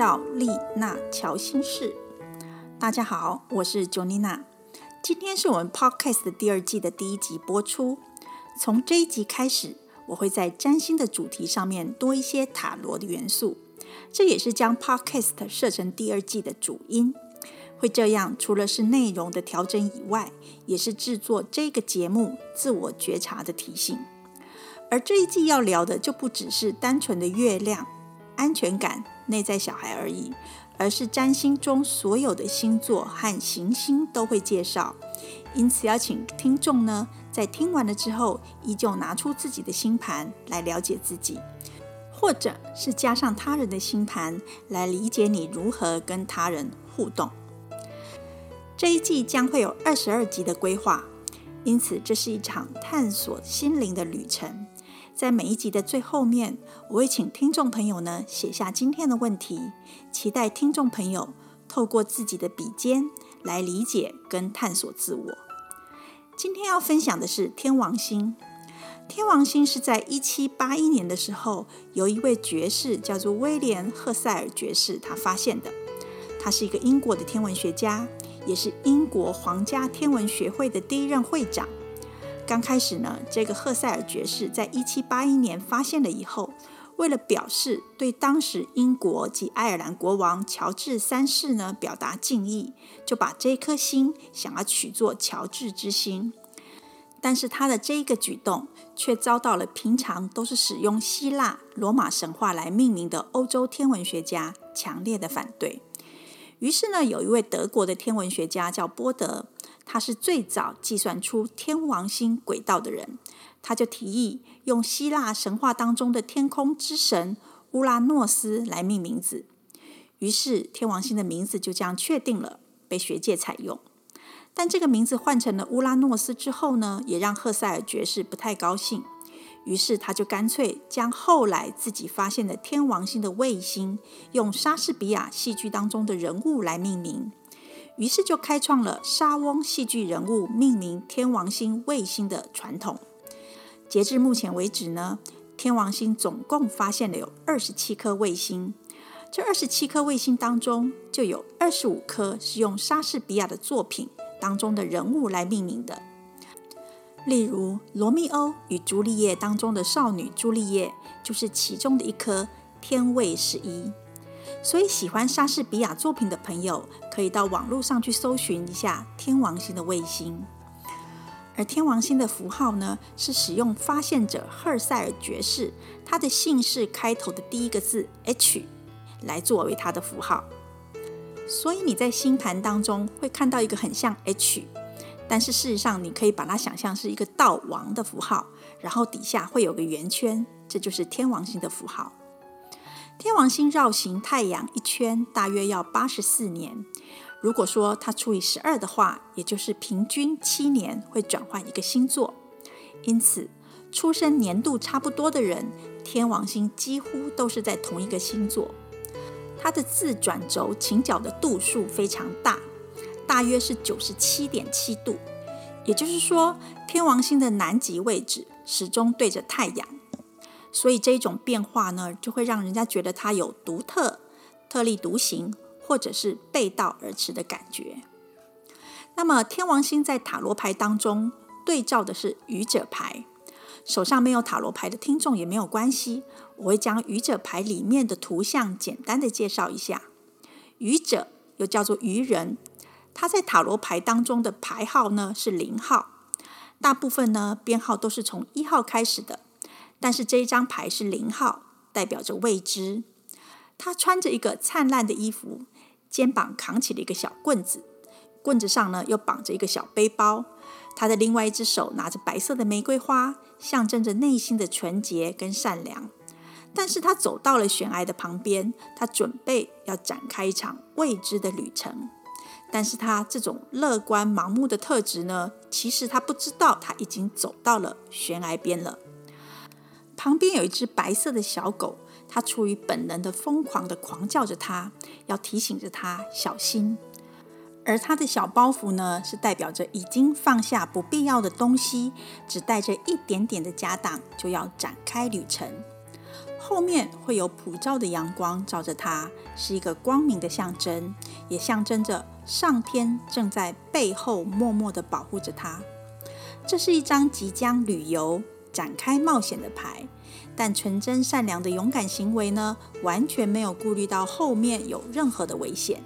到丽娜乔心事。大家好，我是 j o n n a。今天是我们 Podcast 第二季的第一集播出。从这一集开始，我会在占星的主题上面多一些塔罗的元素。这也是将 Podcast 设成第二季的主因。会这样，除了是内容的调整以外，也是制作这个节目自我觉察的提醒。而这一季要聊的就不只是单纯的月亮、安全感、内在小孩而已，而是占星中所有的星座和行星都会介绍。因此，邀请听众呢，在听完了之后，依旧拿出自己的星盘来了解自己，或者是加上他人的星盘来理解你如何跟他人互动。这一季将会有二十二集的规划，因此这是一场探索心灵的旅程。在每一集的最后面，我会请听众朋友呢写下今天的问题，期待听众朋友透过自己的笔尖来理解跟探索自我。今天要分享的是天王星。天王星是在一七八一年的时候，由一位爵士叫做威廉·赫塞尔爵士他发现的。他是一个英国的天文学家，也是英国皇家天文学会的第一任会长。刚开始呢，这个赫塞尔爵士在一七八一年发现了以后，为了表示对当时英国及爱尔兰国王乔治三世呢表达敬意，就把这颗星想要取作乔治之星。但是他的这一个举动却遭到了平常都是使用希腊罗马神话来命名的欧洲天文学家强烈的反对。于是呢，有一位德国的天文学家叫波德。他是最早计算出天王星轨道的人，他就提议用希腊神话当中的天空之神乌拉诺斯来命名字。于是天王星的名字就这样确定了，被学界采用。但这个名字换成了乌拉诺斯之后呢，也让赫塞尔爵士不太高兴。于是他就干脆将后来自己发现的天王星的卫星，用莎士比亚戏剧当中的人物来命名。于是就开创了莎翁戏剧人物命名天王星卫星的传统。截至目前为止呢，天王星总共发现了有二十七颗卫星。这二十七颗卫星当中，就有二十五颗是用莎士比亚的作品当中的人物来命名的。例如，《罗密欧与朱丽叶》当中的少女朱丽叶，就是其中的一颗天卫十一。所以，喜欢莎士比亚作品的朋友，可以到网络上去搜寻一下天王星的卫星。而天王星的符号呢，是使用发现者赫塞尔爵士他的姓氏开头的第一个字 H 来作为它的符号。所以你在星盘当中会看到一个很像 H，但是事实上你可以把它想象是一个道王的符号，然后底下会有个圆圈，这就是天王星的符号。天王星绕行太阳一圈大约要八十四年。如果说它除以十二的话，也就是平均七年会转换一个星座。因此，出生年度差不多的人，天王星几乎都是在同一个星座。它的自转轴倾角的度数非常大，大约是九十七点七度。也就是说，天王星的南极位置始终对着太阳。所以这一种变化呢，就会让人家觉得它有独特、特立独行，或者是背道而驰的感觉。那么天王星在塔罗牌当中对照的是愚者牌。手上没有塔罗牌的听众也没有关系，我会将愚者牌里面的图像简单的介绍一下。愚者又叫做愚人，他在塔罗牌当中的牌号呢是零号，大部分呢编号都是从一号开始的。但是这一张牌是零号，代表着未知。他穿着一个灿烂的衣服，肩膀扛起了一个小棍子，棍子上呢又绑着一个小背包。他的另外一只手拿着白色的玫瑰花，象征着内心的纯洁跟善良。但是他走到了悬崖的旁边，他准备要展开一场未知的旅程。但是他这种乐观盲目的特质呢，其实他不知道他已经走到了悬崖边了。旁边有一只白色的小狗，它出于本能的疯狂的狂叫着，它要提醒着它小心。而它的小包袱呢，是代表着已经放下不必要的东西，只带着一点点的家当，就要展开旅程。后面会有普照的阳光照着它，是一个光明的象征，也象征着上天正在背后默默地保护着它。这是一张即将旅游、展开冒险的牌，但纯真善良的勇敢行为呢，完全没有顾虑到后面有任何的危险，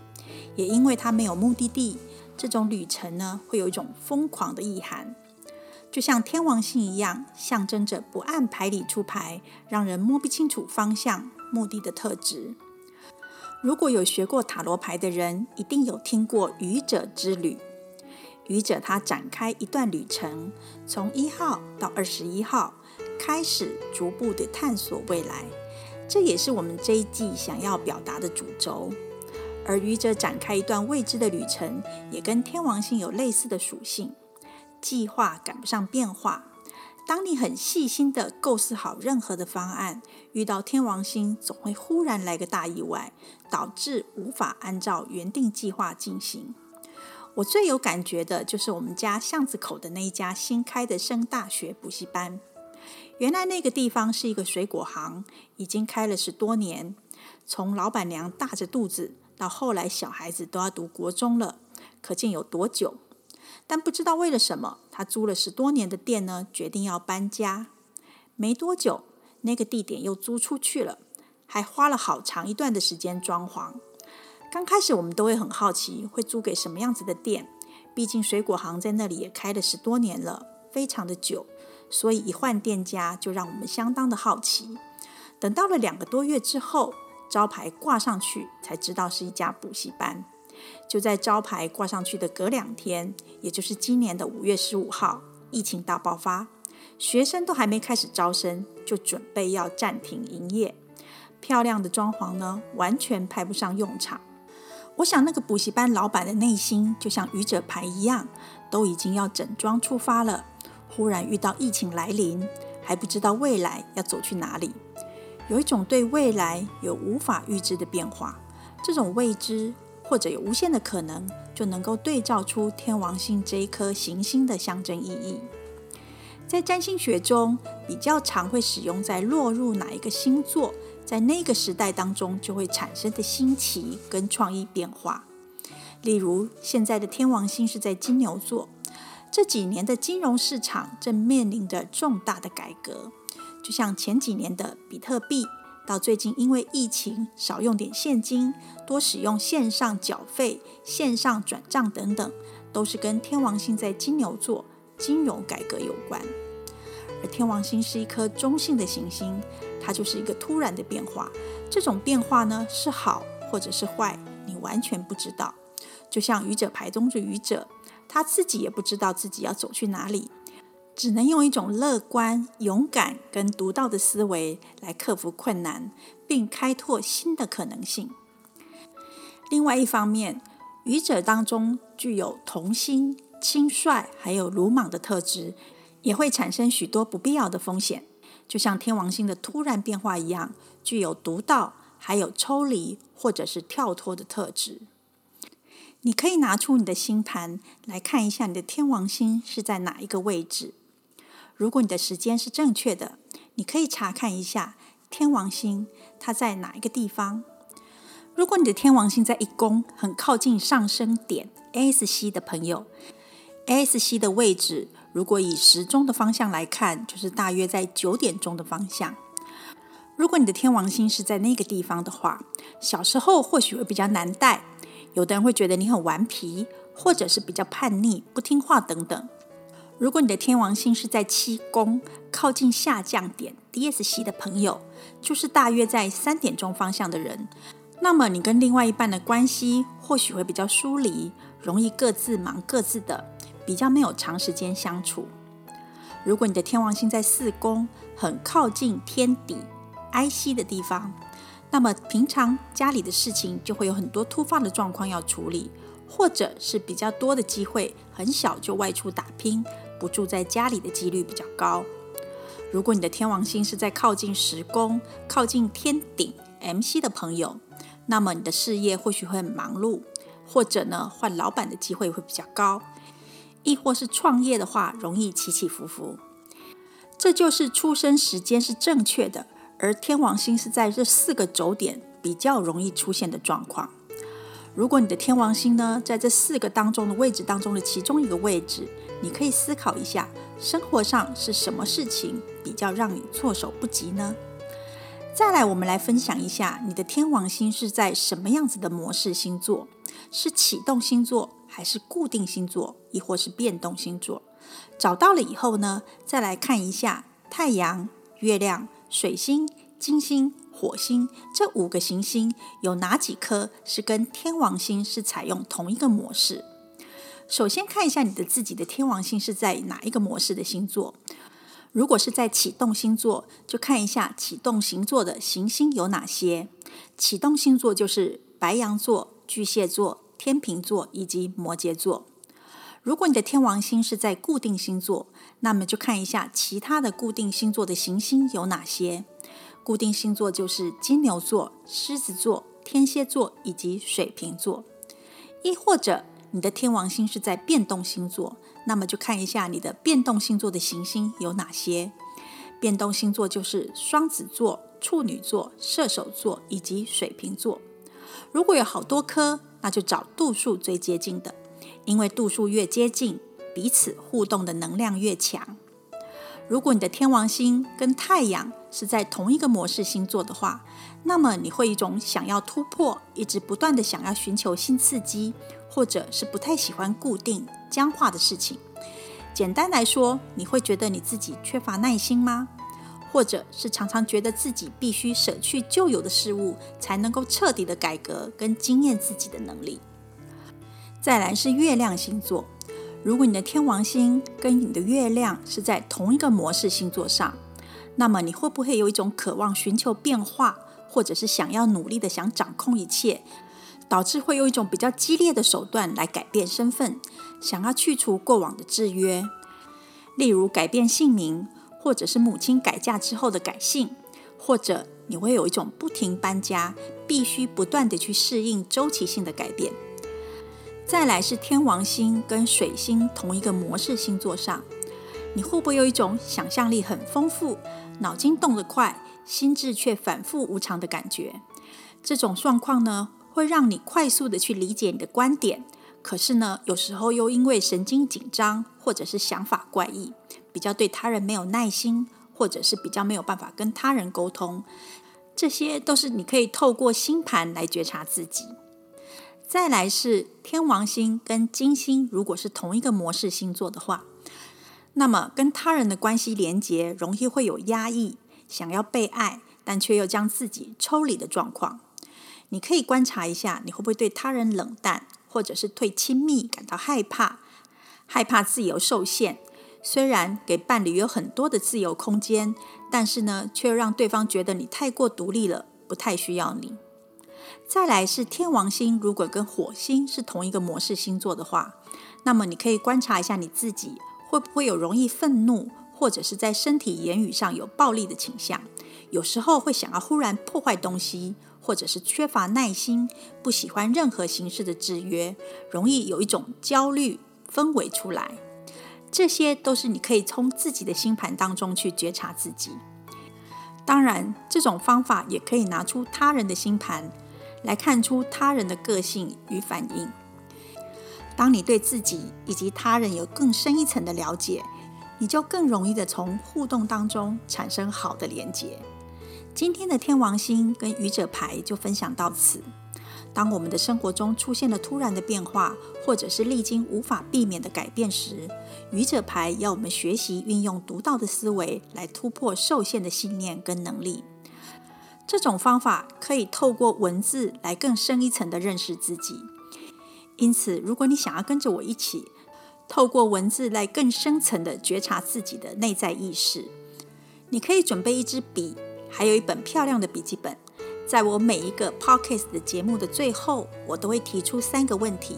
也因为它没有目的地，这种旅程呢，会有一种疯狂的意涵。就像天王星一样，象征着不按牌理出牌，让人摸不清楚方向、目的的特质。如果有学过塔罗牌的人，一定有听过愚者之旅。愚者他展开一段旅程，从一号到二十一号，开始逐步的探索未来。这也是我们这一季想要表达的主轴。而愚者展开一段未知的旅程，也跟天王星有类似的属性。计划赶不上变化。当你很细心的构思好任何的方案，遇到天王星，总会忽然来个大意外，导致无法按照原定计划进行。我最有感觉的就是我们家巷子口的那一家新开的升大学补习班。原来那个地方是一个水果行，已经开了十多年。从老板娘大着肚子，到后来小孩子都要读国中了，可见有多久。但不知道为了什么，他租了十多年的店呢，决定要搬家。没多久，那个地点又租出去了，还花了好长一段的时间装潢。刚开始我们都会很好奇，会租给什么样子的店？毕竟水果行在那里也开了十多年了，非常的久，所以一换店家就让我们相当的好奇。等到了两个多月之后，招牌挂上去，才知道是一家补习班。就在招牌挂上去的隔两天，也就是今年的五月十五号，疫情大爆发，学生都还没开始招生，就准备要暂停营业。漂亮的装潢呢，完全派不上用场。我想那个补习班老板的内心就像愚者牌一样，都已经要整装出发了。忽然遇到疫情来临，还不知道未来要走去哪里，有一种对未来有无法预知的变化，这种未知。或者有无限的可能，就能够对照出天王星这一颗行星的象征意义。在占星学中，比较常会使用在落入哪一个星座，在那个时代当中就会产生的新奇跟创意变化。例如，现在的天王星是在金牛座，这几年的金融市场正面临着重大的改革，就像前几年的比特币。到最近，因为疫情，少用点现金，多使用线上缴费、线上转账等等，都是跟天王星在金牛座金融改革有关。而天王星是一颗中性的行星，它就是一个突然的变化。这种变化呢，是好或者是坏，你完全不知道。就像愚者牌中的愚者，他自己也不知道自己要走去哪里。只能用一种乐观、勇敢跟独到的思维来克服困难，并开拓新的可能性。另外一方面，愚者当中具有童心、轻率还有鲁莽的特质，也会产生许多不必要的风险。就像天王星的突然变化一样，具有独到还有抽离或者是跳脱的特质。你可以拿出你的星盘来看一下，你的天王星是在哪一个位置。如果你的时间是正确的，你可以查看一下天王星它在哪一个地方。如果你的天王星在一宫，很靠近上升点 S C 的朋友，S C 的位置，如果以时钟的方向来看，就是大约在九点钟的方向。如果你的天王星是在那个地方的话，小时候或许会比较难带，有的人会觉得你很顽皮，或者是比较叛逆、不听话等等。如果你的天王星是在七宫，靠近下降点 D S C 的朋友，就是大约在三点钟方向的人，那么你跟另外一半的关系或许会比较疏离，容易各自忙各自的，比较没有长时间相处。如果你的天王星在四宫，很靠近天底 I C 的地方，那么平常家里的事情就会有很多突发的状况要处理，或者是比较多的机会，很小就外出打拼。不住在家里的几率比较高。如果你的天王星是在靠近十宫、靠近天顶 M C 的朋友，那么你的事业或许会很忙碌，或者呢换老板的机会会比较高，亦或是创业的话容易起起伏伏。这就是出生时间是正确的，而天王星是在这四个轴点比较容易出现的状况。如果你的天王星呢，在这四个当中的位置当中的其中一个位置，你可以思考一下，生活上是什么事情比较让你措手不及呢？再来，我们来分享一下你的天王星是在什么样子的模式星座，是启动星座，还是固定星座，亦或是变动星座？找到了以后呢，再来看一下太阳、月亮、水星、金星、火星这五个行星有哪几颗是跟天王星是采用同一个模式。首先看一下你的自己的天王星是在哪一个模式的星座。如果是在启动星座，就看一下启动星座的行星有哪些。启动星座就是白羊座、巨蟹座、天秤座以及摩羯座。如果你的天王星是在固定星座，那么就看一下其他的固定星座的行星有哪些。固定星座就是金牛座、狮子座、天蝎座以及水瓶座。亦或者你的天王星是在变动星座。那么就看一下你的变动星座的行星有哪些。变动星座就是双子座、处女座、射手座以及水瓶座。如果有好多颗，那就找度数最接近的，因为度数越接近，彼此互动的能量越强。如果你的天王星跟太阳是在同一个模式星座的话，那么你会一种想要突破，一直不断的想要寻求新刺激。或者是不太喜欢固定僵化的事情。简单来说，你会觉得你自己缺乏耐心吗？或者是常常觉得自己必须舍去旧有的事物，才能够彻底的改革跟经验自己的能力？再来是月亮星座，如果你的天王星跟你的月亮是在同一个模式星座上，那么你会不会有一种渴望寻求变化，或者是想要努力的想掌控一切？导致会用一种比较激烈的手段来改变身份，想要去除过往的制约，例如改变姓名，或者是母亲改嫁之后的改姓，或者你会有一种不停搬家，必须不断的去适应周期性的改变。再来是天王星跟水星同一个模式星座上，你会不会有一种想象力很丰富，脑筋动得快，心智却反复无常的感觉？这种状况呢？会让你快速的去理解你的观点，可是呢，有时候又因为神经紧张或者是想法怪异，比较对他人没有耐心，或者是比较没有办法跟他人沟通，这些都是你可以透过星盘来觉察自己。再来是天王星跟金星，如果是同一个模式星座的话，那么跟他人的关系连结容易会有压抑，想要被爱，但却又将自己抽离的状况。你可以观察一下，你会不会对他人冷淡，或者是对亲密感到害怕，害怕自由受限。虽然给伴侣有很多的自由空间，但是呢，却让对方觉得你太过独立了，不太需要你。再来是天王星，如果跟火星是同一个模式星座的话，那么你可以观察一下你自己会不会有容易愤怒，或者是在身体言语上有暴力的倾向，有时候会想要忽然破坏东西。或者是缺乏耐心，不喜欢任何形式的制约，容易有一种焦虑氛围出来。这些都是你可以从自己的星盘当中去觉察自己。当然，这种方法也可以拿出他人的星盘来看出他人的个性与反应。当你对自己以及他人有更深一层的了解，你就更容易的从互动当中产生好的连结。今天的天王星跟愚者牌就分享到此。当我们的生活中出现了突然的变化，或者是历经无法避免的改变时，愚者牌要我们学习运用独到的思维来突破受限的信念跟能力。这种方法可以透过文字来更深一层的认识自己。因此，如果你想要跟着我一起透过文字来更深层的觉察自己的内在意识，你可以准备一支笔。还有一本漂亮的笔记本，在我每一个 podcast 的节目的最后，我都会提出三个问题，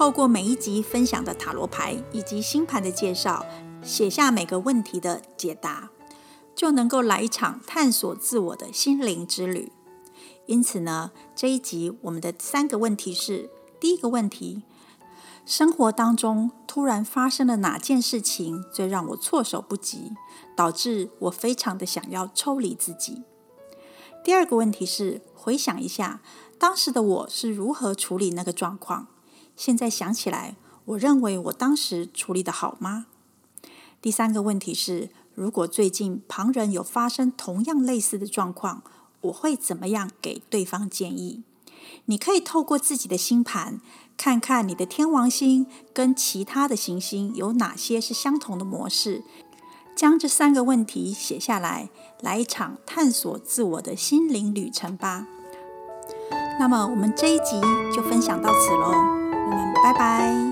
透过每一集分享的塔罗牌以及星盘的介绍，写下每个问题的解答，就能够来一场探索自我的心灵之旅。因此呢，这一集我们的三个问题是：第一个问题，生活当中突然发生了哪件事情最让我措手不及，导致我非常的想要抽离自己？第二个问题是，回想一下当时的我是如何处理那个状况。现在想起来，我认为我当时处理的好吗？第三个问题是，如果最近旁人有发生同样类似的状况，我会怎么样给对方建议？你可以透过自己的星盘，看看你的天王星跟其他的行星有哪些是相同的模式，将这三个问题写下来，来一场探索自我的心灵旅程吧。那么，我们这一集就分享到此喽，拜拜。